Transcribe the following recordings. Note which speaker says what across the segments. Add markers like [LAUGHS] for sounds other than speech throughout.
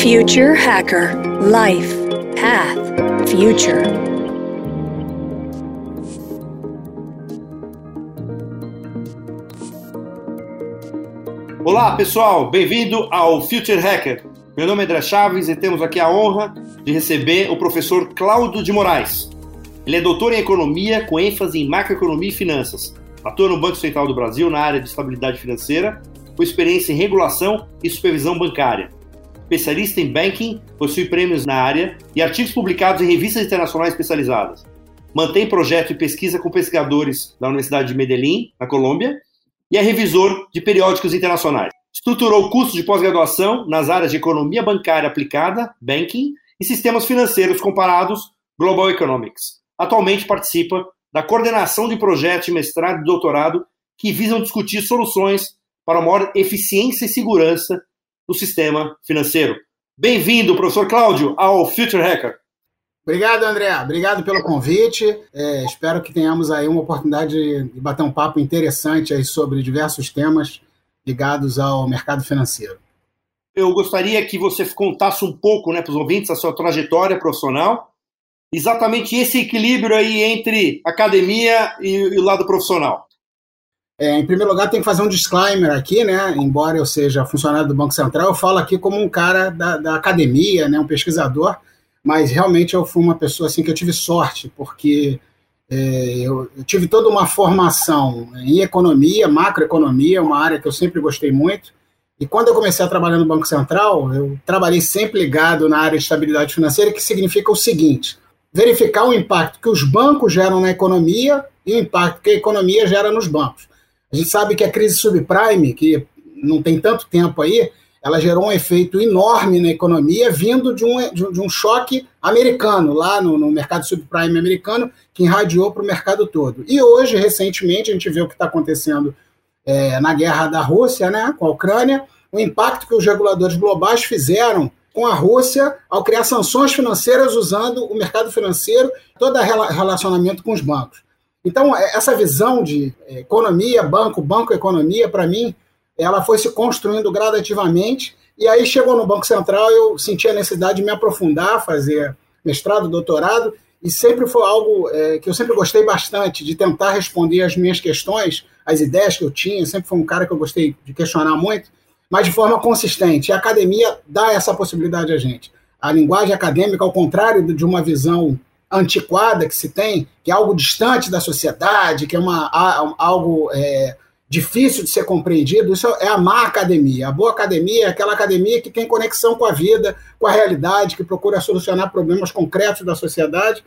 Speaker 1: Future Hacker Life Path Future.
Speaker 2: Olá pessoal, bem-vindo ao Future Hacker. Meu nome é André Chaves e temos aqui a honra de receber o professor Cláudio de Moraes. Ele é doutor em economia com ênfase em macroeconomia e finanças. Atua no Banco Central do Brasil na área de estabilidade financeira, com experiência em regulação e supervisão bancária. Especialista em banking, possui prêmios na área e artigos publicados em revistas internacionais especializadas. Mantém projeto de pesquisa com pesquisadores da Universidade de Medellín, na Colômbia, e é revisor de periódicos internacionais. Estruturou cursos de pós-graduação nas áreas de economia bancária aplicada, banking, e sistemas financeiros comparados, Global Economics. Atualmente participa da coordenação de projetos de mestrado e doutorado que visam discutir soluções para maior eficiência e segurança do sistema financeiro. Bem-vindo, professor Cláudio, ao Future Hacker.
Speaker 3: Obrigado, André. Obrigado pelo convite. É, espero que tenhamos aí uma oportunidade de bater um papo interessante aí sobre diversos temas ligados ao mercado financeiro.
Speaker 2: Eu gostaria que você contasse um pouco né, para os ouvintes a sua trajetória profissional, exatamente esse equilíbrio aí entre academia e, e o lado profissional.
Speaker 3: É, em primeiro lugar, tem que fazer um disclaimer aqui, né? Embora eu seja funcionário do Banco Central, eu falo aqui como um cara da, da academia, né? um pesquisador, mas realmente eu fui uma pessoa assim que eu tive sorte, porque é, eu, eu, tive toda uma formação em economia, macroeconomia, uma área que eu sempre gostei muito. E quando eu comecei a trabalhar no Banco Central, eu trabalhei sempre ligado na área de estabilidade financeira, que significa o seguinte: verificar o impacto que os bancos geram na economia e o impacto que a economia gera nos bancos. A gente sabe que a crise subprime, que não tem tanto tempo aí, ela gerou um efeito enorme na economia, vindo de um, de um choque americano, lá no, no mercado subprime americano, que irradiou para o mercado todo. E hoje, recentemente, a gente vê o que está acontecendo é, na guerra da Rússia né, com a Ucrânia, o impacto que os reguladores globais fizeram com a Rússia ao criar sanções financeiras usando o mercado financeiro, todo relacionamento com os bancos. Então, é, essa visão de é, economia, banco, banco, economia, para mim, ela foi se construindo gradativamente. E aí chegou no Banco Central, eu senti a necessidade de me aprofundar, fazer mestrado, doutorado, e sempre foi algo é, que eu sempre gostei bastante, de tentar responder as minhas questões, as ideias que eu tinha. Sempre foi um cara que eu gostei de questionar muito, mas de forma consistente. E a academia dá essa possibilidade a gente. A linguagem acadêmica, ao contrário de uma visão antiquada que se tem, que é algo distante da sociedade, que é uma, algo é, difícil de ser compreendido, isso é a má academia. A boa academia é aquela academia que tem conexão com a vida, com a realidade, que procura solucionar problemas concretos da sociedade.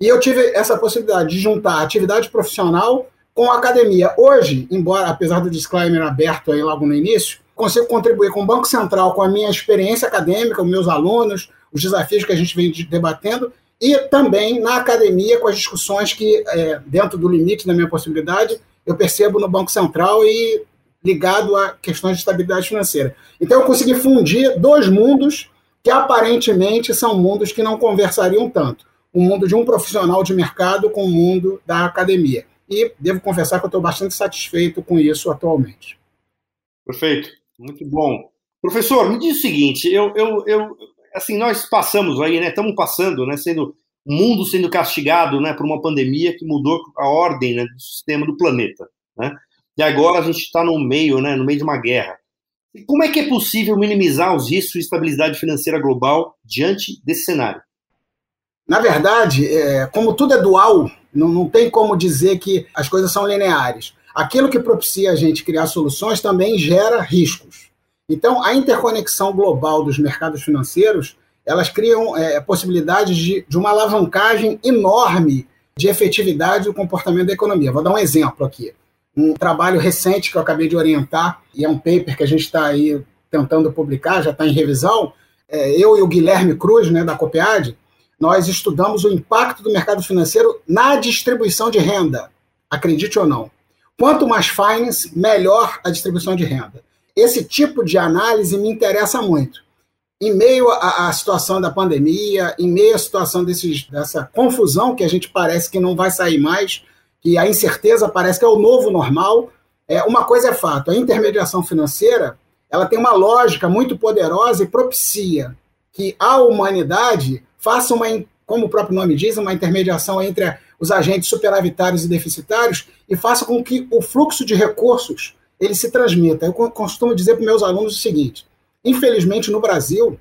Speaker 3: E eu tive essa possibilidade de juntar atividade profissional com a academia. Hoje, embora, apesar do disclaimer aberto aí logo no início, consigo contribuir com o Banco Central, com a minha experiência acadêmica, os meus alunos, os desafios que a gente vem debatendo, e também na academia com as discussões que, é, dentro do limite da minha possibilidade, eu percebo no Banco Central e ligado a questões de estabilidade financeira. Então eu consegui fundir dois mundos que aparentemente são mundos que não conversariam tanto. O mundo de um profissional de mercado com o mundo da academia. E devo confessar que eu estou bastante satisfeito com isso atualmente.
Speaker 2: Perfeito, muito bom. Professor, me diz o seguinte, eu, eu, eu assim, nós passamos aí, né, estamos passando, né, sendo o mundo sendo castigado né, por uma pandemia que mudou a ordem né, do sistema do planeta. Né? E agora a gente está no meio, né, no meio de uma guerra. Como é que é possível minimizar os riscos de estabilidade financeira global diante desse cenário?
Speaker 3: Na verdade, é, como tudo é dual, não, não tem como dizer que as coisas são lineares. Aquilo que propicia a gente criar soluções também gera riscos. Então, a interconexão global dos mercados financeiros elas criam é, possibilidades de, de uma alavancagem enorme de efetividade do comportamento da economia. Vou dar um exemplo aqui. Um trabalho recente que eu acabei de orientar, e é um paper que a gente está aí tentando publicar, já está em revisão. É, eu e o Guilherme Cruz, né, da COPEAD, nós estudamos o impacto do mercado financeiro na distribuição de renda, acredite ou não. Quanto mais finance, melhor a distribuição de renda. Esse tipo de análise me interessa muito. Em meio à, à, situação da pandemia, em meio à situação desses, dessa confusão que a gente parece que não vai sair mais, que a incerteza parece que é o novo normal, é, uma coisa é fato, a intermediação financeira ela tem uma lógica muito poderosa e propicia que a humanidade faça uma, como o próprio nome diz, uma intermediação entre os agentes superavitários e deficitários e faça com que o fluxo de recursos ele se transmita. Eu costumo dizer para meus alunos o seguinte: infelizmente no Brasil,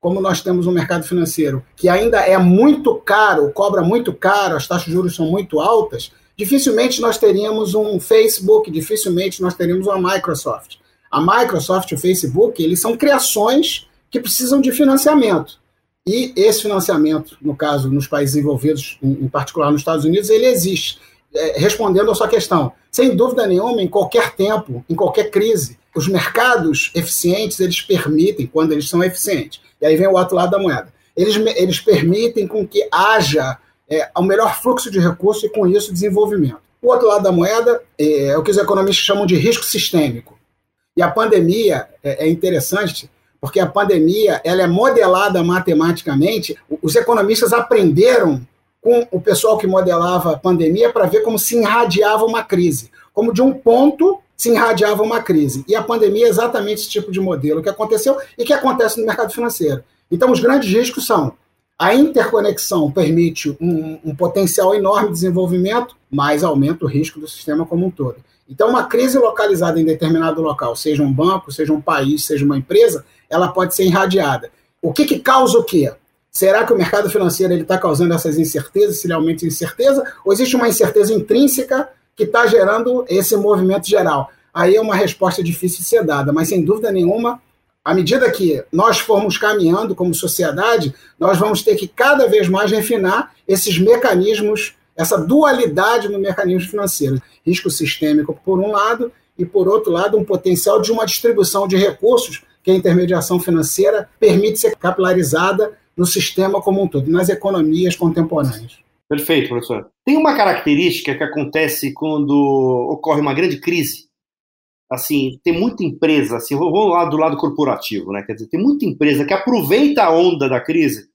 Speaker 3: como nós temos um mercado financeiro que ainda é muito caro, cobra muito caro, as taxas de juros são muito altas, dificilmente nós teríamos um Facebook, dificilmente nós teríamos uma Microsoft. A Microsoft e o Facebook, eles são criações que precisam de financiamento. E esse financiamento, no caso, nos países envolvidos, em particular nos Estados Unidos, ele existe. É, respondendo a sua questão, sem dúvida nenhuma, em qualquer tempo, em qualquer crise, os mercados eficientes, eles permitem, quando eles são eficientes, e aí vem o outro lado da moeda, eles, eles permitem com que haja é, o melhor fluxo de recursos e, com isso, desenvolvimento. O outro lado da moeda é, é o que os economistas chamam de risco sistêmico. E a pandemia é, é interessante porque a pandemia ela é modelada matematicamente. Os economistas aprenderam com o pessoal que modelava a pandemia para ver como se irradiava uma crise, como de um ponto se irradiava uma crise. E a pandemia é exatamente esse tipo de modelo que aconteceu e que acontece no mercado financeiro. Então, os grandes riscos são a interconexão permite um, um, potencial enorme de desenvolvimento, mas aumenta o risco do sistema como um todo. Então, uma crise localizada em determinado local, seja um banco, seja um país, seja uma empresa, ela pode ser irradiada. O que, que causa o quê? Será que o mercado financeiro está causando essas incertezas, se ele aumenta a incerteza, ou existe uma incerteza intrínseca que está gerando esse movimento geral? Aí é uma resposta difícil de ser dada, mas sem dúvida nenhuma, à medida que nós formos caminhando como sociedade, nós vamos ter que cada vez mais refinar esses mecanismos, essa dualidade no mecanismo financeiro. Risco sistêmico, por um lado, e, por outro lado, um potencial de uma distribuição de recursos que a intermediação financeira permite ser capilarizada no sistema como um todo, nas economias contemporâneas.
Speaker 2: Perfeito, professor. Tem uma característica que acontece quando ocorre uma grande crise assim, tem muita empresa, assim, vamos lá do lado corporativo, né? Quer dizer, tem muita empresa que aproveita a onda da crise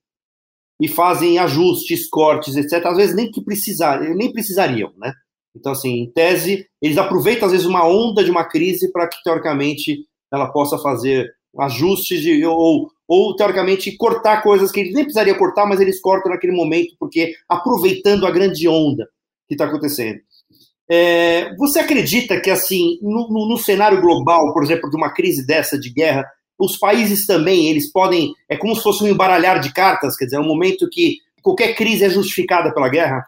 Speaker 2: e fazem ajustes, cortes, etc. Às vezes nem que precisar, nem precisariam, né? Então, assim, em tese, eles aproveitam às vezes uma onda de uma crise para que teoricamente ela possa fazer ajustes de, ou, ou teoricamente cortar coisas que eles nem precisariam cortar, mas eles cortam naquele momento porque aproveitando a grande onda que está acontecendo. É, você acredita que, assim, no, no, no, cenário global, por exemplo, de uma crise dessa de guerra, os países também, eles podem, é como se fosse um embaralhar de cartas, quer dizer, é um momento que qualquer crise é justificada pela guerra?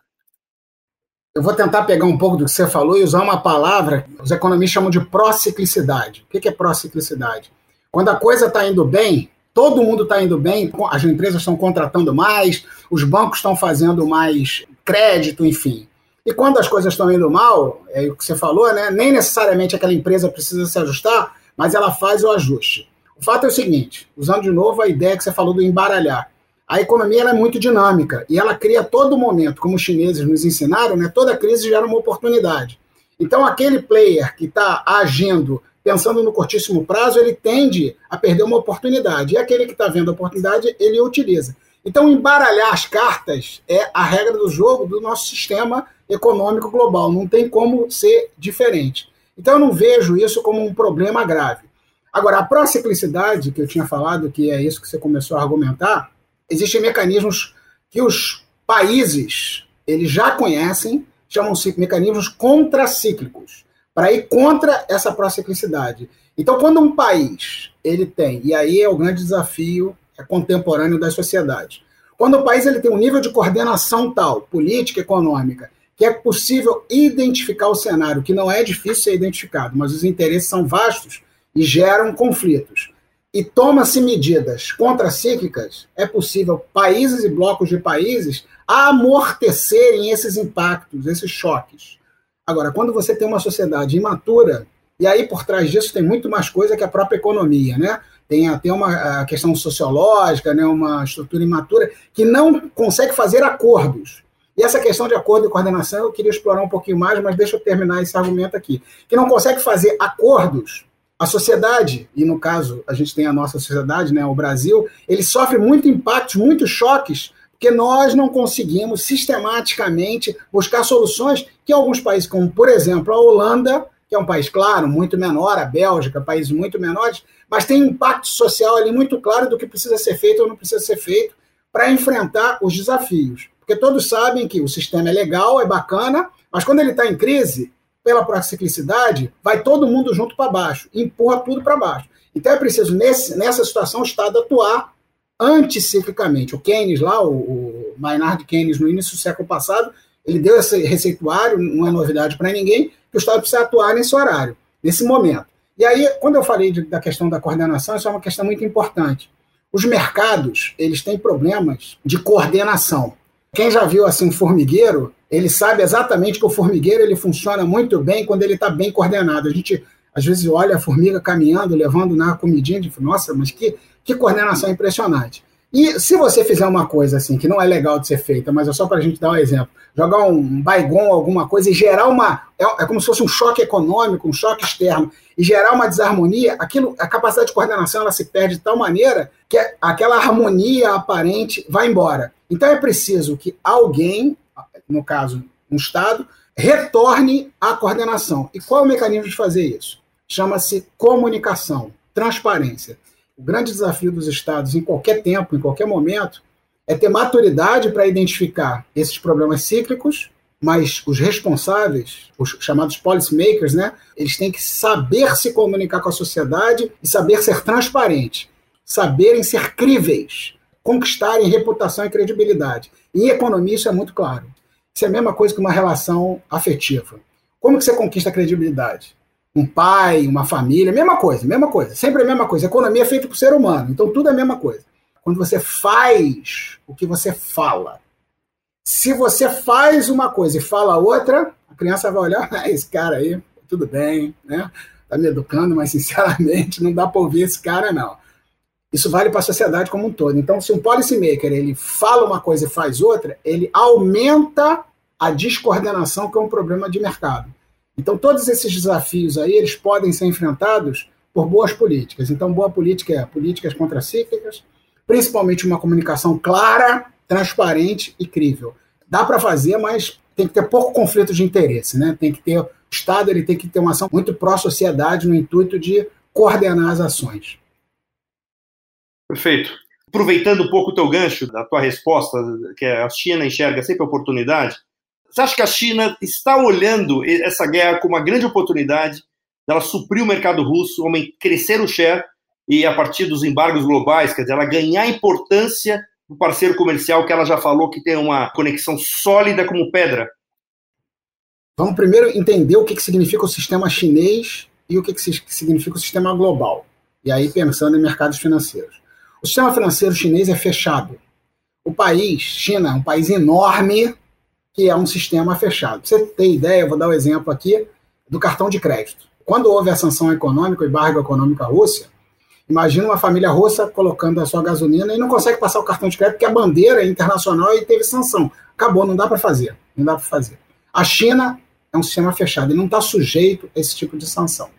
Speaker 3: Eu vou tentar pegar um pouco do que você falou e usar uma palavra que os economistas chamam de pró-ciclicidade. O que é pró-ciclicidade? Quando a coisa está indo bem, todo mundo está indo bem, as empresas estão contratando mais, os bancos estão fazendo mais crédito, enfim. E quando as coisas estão indo mal, é o que você falou, né? Nem necessariamente aquela empresa precisa se ajustar, mas ela faz o ajuste. O fato é o seguinte, usando de novo a ideia que você falou do embaralhar. A economia é muito dinâmica e ela cria todo momento, como os chineses nos ensinaram, né? Toda crise gera uma oportunidade. Então, aquele player que está agindo pensando no curtíssimo prazo, ele tende a perder uma oportunidade. E aquele que está vendo a oportunidade, ele utiliza. Então, embaralhar as cartas é a regra do jogo do nosso sistema econômico global. Não tem como ser diferente. Então, eu não vejo isso como um problema grave. Agora, a pró-ciclicidade, que eu tinha falado, que é isso que você começou a argumentar, existem mecanismos que os países eles já conhecem, chamam-se mecanismos contracíclicos, para ir contra essa pró-ciclicidade. Então, quando um país ele tem, e aí é o grande desafio é contemporâneo das sociedades, quando o país ele tem um nível de coordenação tal, política, econômica, que é possível identificar o cenário, que não é difícil ser identificado, mas os interesses são vastos e geram conflitos. E toma-se medidas contracíclicas, é possível países e blocos de países amortecerem esses impactos, esses choques. Agora, quando você tem uma sociedade imatura, e aí por trás disso tem muito mais coisa que a própria economia, né? Tem até uma questão sociológica, né? uma estrutura imatura, que não consegue fazer acordos. E essa questão de acordo e coordenação eu queria explorar um pouquinho mais, mas deixa eu terminar esse argumento aqui. Que não consegue fazer acordos, a sociedade, e no caso a gente tem a nossa sociedade, né, o Brasil, ele sofre muito impactos, muitos choques, porque nós não conseguimos sistematicamente buscar soluções que alguns países, como por exemplo a Holanda, que é um país, claro, muito menor, a Bélgica, países muito menores, mas tem impacto social ali muito claro do que precisa ser feito ou não precisa ser feito para enfrentar os desafios. Porque todos sabem que o sistema é legal, é bacana, mas quando ele está em crise, pela prociclicidade, vai todo mundo junto para baixo, empurra tudo para baixo. Então é preciso, nesse, nessa situação, o Estado atuar anticiclicamente. O Keynes lá, o, o Maynard Keynes, no início do século passado, ele deu esse receituário, não é novidade para ninguém, que o Estado precisa atuar nesse horário, nesse momento. E aí, quando eu falei de, da questão da coordenação, isso é uma questão muito importante. Os mercados, eles têm problemas de coordenação. Quem já viu assim um formigueiro, ele sabe exatamente que o formigueiro ele funciona muito bem quando ele está bem coordenado. A gente às vezes olha a formiga caminhando, levando na comidinha, e fala, nossa, mas que, que coordenação impressionante. E se você fizer uma coisa assim, que não é legal de ser feita, mas é só para a gente dar um exemplo, jogar um baigon, alguma coisa, e gerar uma. É, é, como se fosse um choque econômico, um choque externo, e gerar uma desarmonia, aquilo, a capacidade de coordenação ela se perde de tal maneira que aquela harmonia aparente vai embora. Então é preciso que alguém, no caso, um Estado, retorne à coordenação. E qual é o mecanismo de fazer isso? Chama-se comunicação, transparência. O grande desafio dos estados, em qualquer tempo, em qualquer momento, é ter maturidade para identificar esses problemas cíclicos, mas os responsáveis, os chamados policymakers, né, eles têm que saber se comunicar com a sociedade e saber ser transparente, saberem ser críveis, conquistarem reputação e credibilidade. Em economia isso é muito claro. Isso é a mesma coisa que uma relação afetiva. Como que você conquista a credibilidade? Um pai, uma família, mesma coisa, mesma coisa, sempre a mesma coisa. A economia é feita por ser humano, então tudo é a mesma coisa. Quando você faz o que você fala. Se você faz uma coisa e fala outra, a criança vai olhar, ah, esse cara aí, tudo bem, né? Tá me educando, mas sinceramente não dá para ouvir esse cara não. Isso vale para a sociedade como um todo. Então, se um policymaker ele fala uma coisa e faz outra, ele aumenta a descoordenação, que é um problema de mercado. Então, todos esses desafios aí, eles podem ser enfrentados por boas políticas. Então, boa política é políticas contracíclicas, principalmente uma comunicação clara, transparente e crível. Dá para fazer, mas tem que ter pouco conflito de interesse, né? Tem que ter o Estado, ele tem que ter uma ação muito pró-sociedade no intuito de coordenar as ações.
Speaker 2: Perfeito. Aproveitando um pouco o teu gancho da tua resposta, que a China enxerga sempre oportunidade, você acha que a China está olhando essa guerra como uma grande oportunidade dela suprir o mercado russo, crescer o share e, a partir dos embargos globais, quer dizer, ela ganhar importância do parceiro comercial que ela já falou que tem uma conexão sólida como pedra?
Speaker 3: Vamos primeiro entender o que, que significa o sistema chinês e o que, que significa o sistema global. E aí pensando em mercados financeiros. O sistema financeiro chinês é fechado. O país, China, é um país enorme que é um sistema fechado. Você ter ideia, vou dar o um exemplo aqui do cartão de crédito. Quando houve a sanção econômica, o embargo econômico à Rússia, imagina uma família russa colocando a sua gasolina e não consegue passar o cartão de crédito porque a bandeira é internacional e teve sanção. Acabou, não dá para fazer. Não dá para fazer. A China é um sistema fechado e não está sujeito a esse tipo de sanção.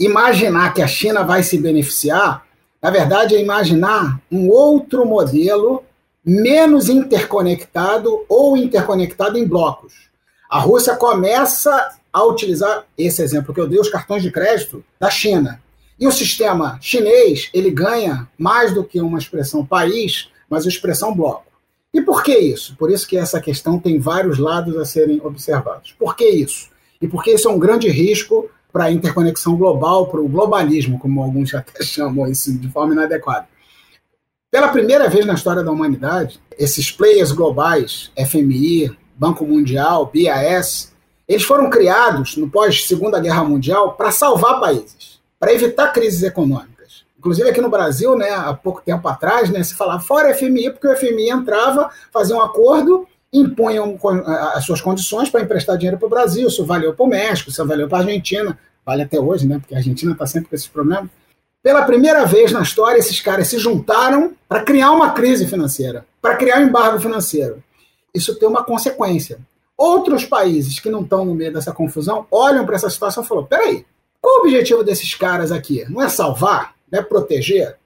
Speaker 3: Imaginar que a China vai se beneficiar na verdade, é imaginar um outro modelo menos interconectado ou interconectado em blocos. A Rússia começa a utilizar esse exemplo que eu dei, os cartões de crédito da China. E o sistema chinês, ele ganha mais do que uma expressão país, mas uma expressão bloco. E por que isso? Por isso que essa questão tem vários lados a serem observados. Por que isso? E porque isso é um grande risco para a interconexão global, para o globalismo, como alguns até [LAUGHS] chamam isso de forma inadequada. Pela primeira vez na história da humanidade, esses players globais, FMI, Banco Mundial, BAS, eles foram criados no pós-Segunda Guerra Mundial para salvar países, para evitar crises econômicas. Inclusive aqui no Brasil, né, há pouco tempo atrás, né, se falava fora FMI, porque o FMI entrava, fazia um acordo impunham as suas condições para emprestar dinheiro para o Brasil. Isso valeu para o México, isso valeu para a Argentina, vale até hoje, né? Porque a Argentina está sempre com esses problemas. Pela primeira vez na história, esses caras se juntaram para criar uma crise financeira, para criar um embargo financeiro. Isso tem uma consequência. Outros países que não estão no meio dessa confusão olham para essa situação e falam: peraí, qual o objetivo desses caras aqui? Não é salvar? Não é proteger?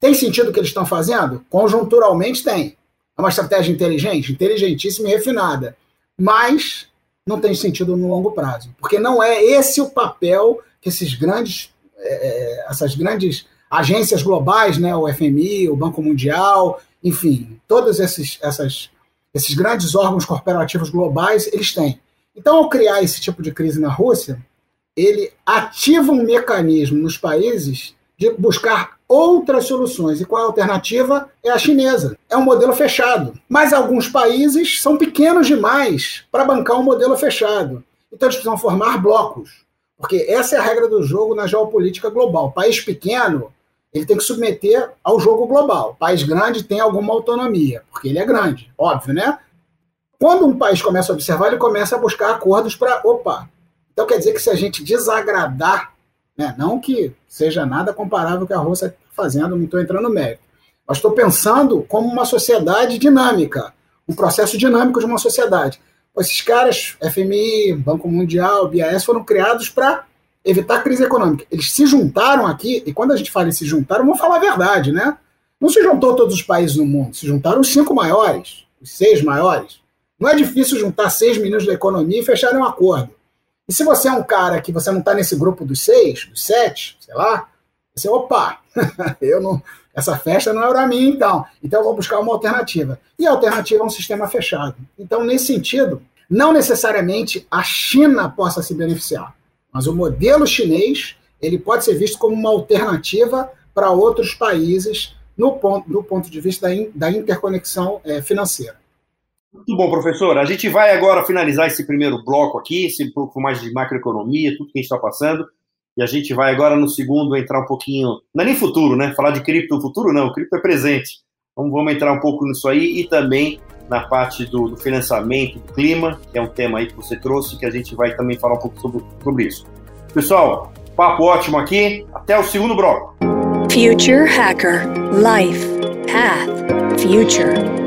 Speaker 3: Tem sentido o que eles estão fazendo? Conjunturalmente tem. É uma estratégia inteligente, inteligentíssima e refinada. Mas não tem sentido no longo prazo, porque não é esse o papel que esses grandes, é, é essas grandes agências globais, né, o FMI, o Banco Mundial, enfim, todos esses, essas, esses grandes órgãos corporativos globais, eles têm. Então, ao criar esse tipo de crise na Rússia, ele ativa um mecanismo nos países de buscar outras soluções. E qual é a alternativa? É a chinesa. É um modelo fechado. Mas alguns países são pequenos demais para bancar um modelo fechado. Então eles precisam formar blocos. Porque essa é a regra do jogo na geopolítica global. País pequeno, ele tem que submeter ao jogo global. País grande tem alguma autonomia, porque ele é grande, óbvio, né? Quando um país começa a observar, ele começa a buscar acordos para, opa, então quer dizer que se a gente desagradar né? Não que seja nada comparável ao que a Rússia está fazendo, não estou entrando no mérito. Mas estou pensando como uma sociedade dinâmica, um processo dinâmico de uma sociedade. Esses caras, FMI, Banco Mundial, BIAS, foram criados para evitar crise econômica. Eles se juntaram aqui, e quando a gente fala em se juntaram, vamos falar a verdade, né? Não se juntou todos os países no mundo, se juntaram os cinco maiores, os seis maiores. Não é difícil juntar seis ministros da economia e fecharem um acordo. E se você é um cara que você não está nesse grupo dos seis, dos sete, sei lá, você, opa, [LAUGHS] eu não, essa festa não é para mim, então. Então eu vou buscar uma alternativa. E a alternativa é um sistema fechado. Então, nesse sentido, não necessariamente a China possa se beneficiar, mas o modelo chinês ele pode ser visto como uma alternativa para outros países no ponto, do ponto de vista da, in, da interconexão é, financeira.
Speaker 2: Muito bom, professor. A gente vai agora finalizar esse primeiro bloco aqui, esse pouco mais de macroeconomia, tudo que a gente está passando. E a gente vai agora no segundo entrar um pouquinho. Não é nem futuro, né? Falar de cripto futuro, não. Cripto é presente. Então vamos entrar um pouco nisso aí e também na parte do, do, financiamento, do clima, que é um tema aí que você trouxe, que a gente vai também falar um pouco sobre, sobre isso. Pessoal, papo ótimo aqui. Até o segundo bloco.
Speaker 1: Future Hacker Life Path Future.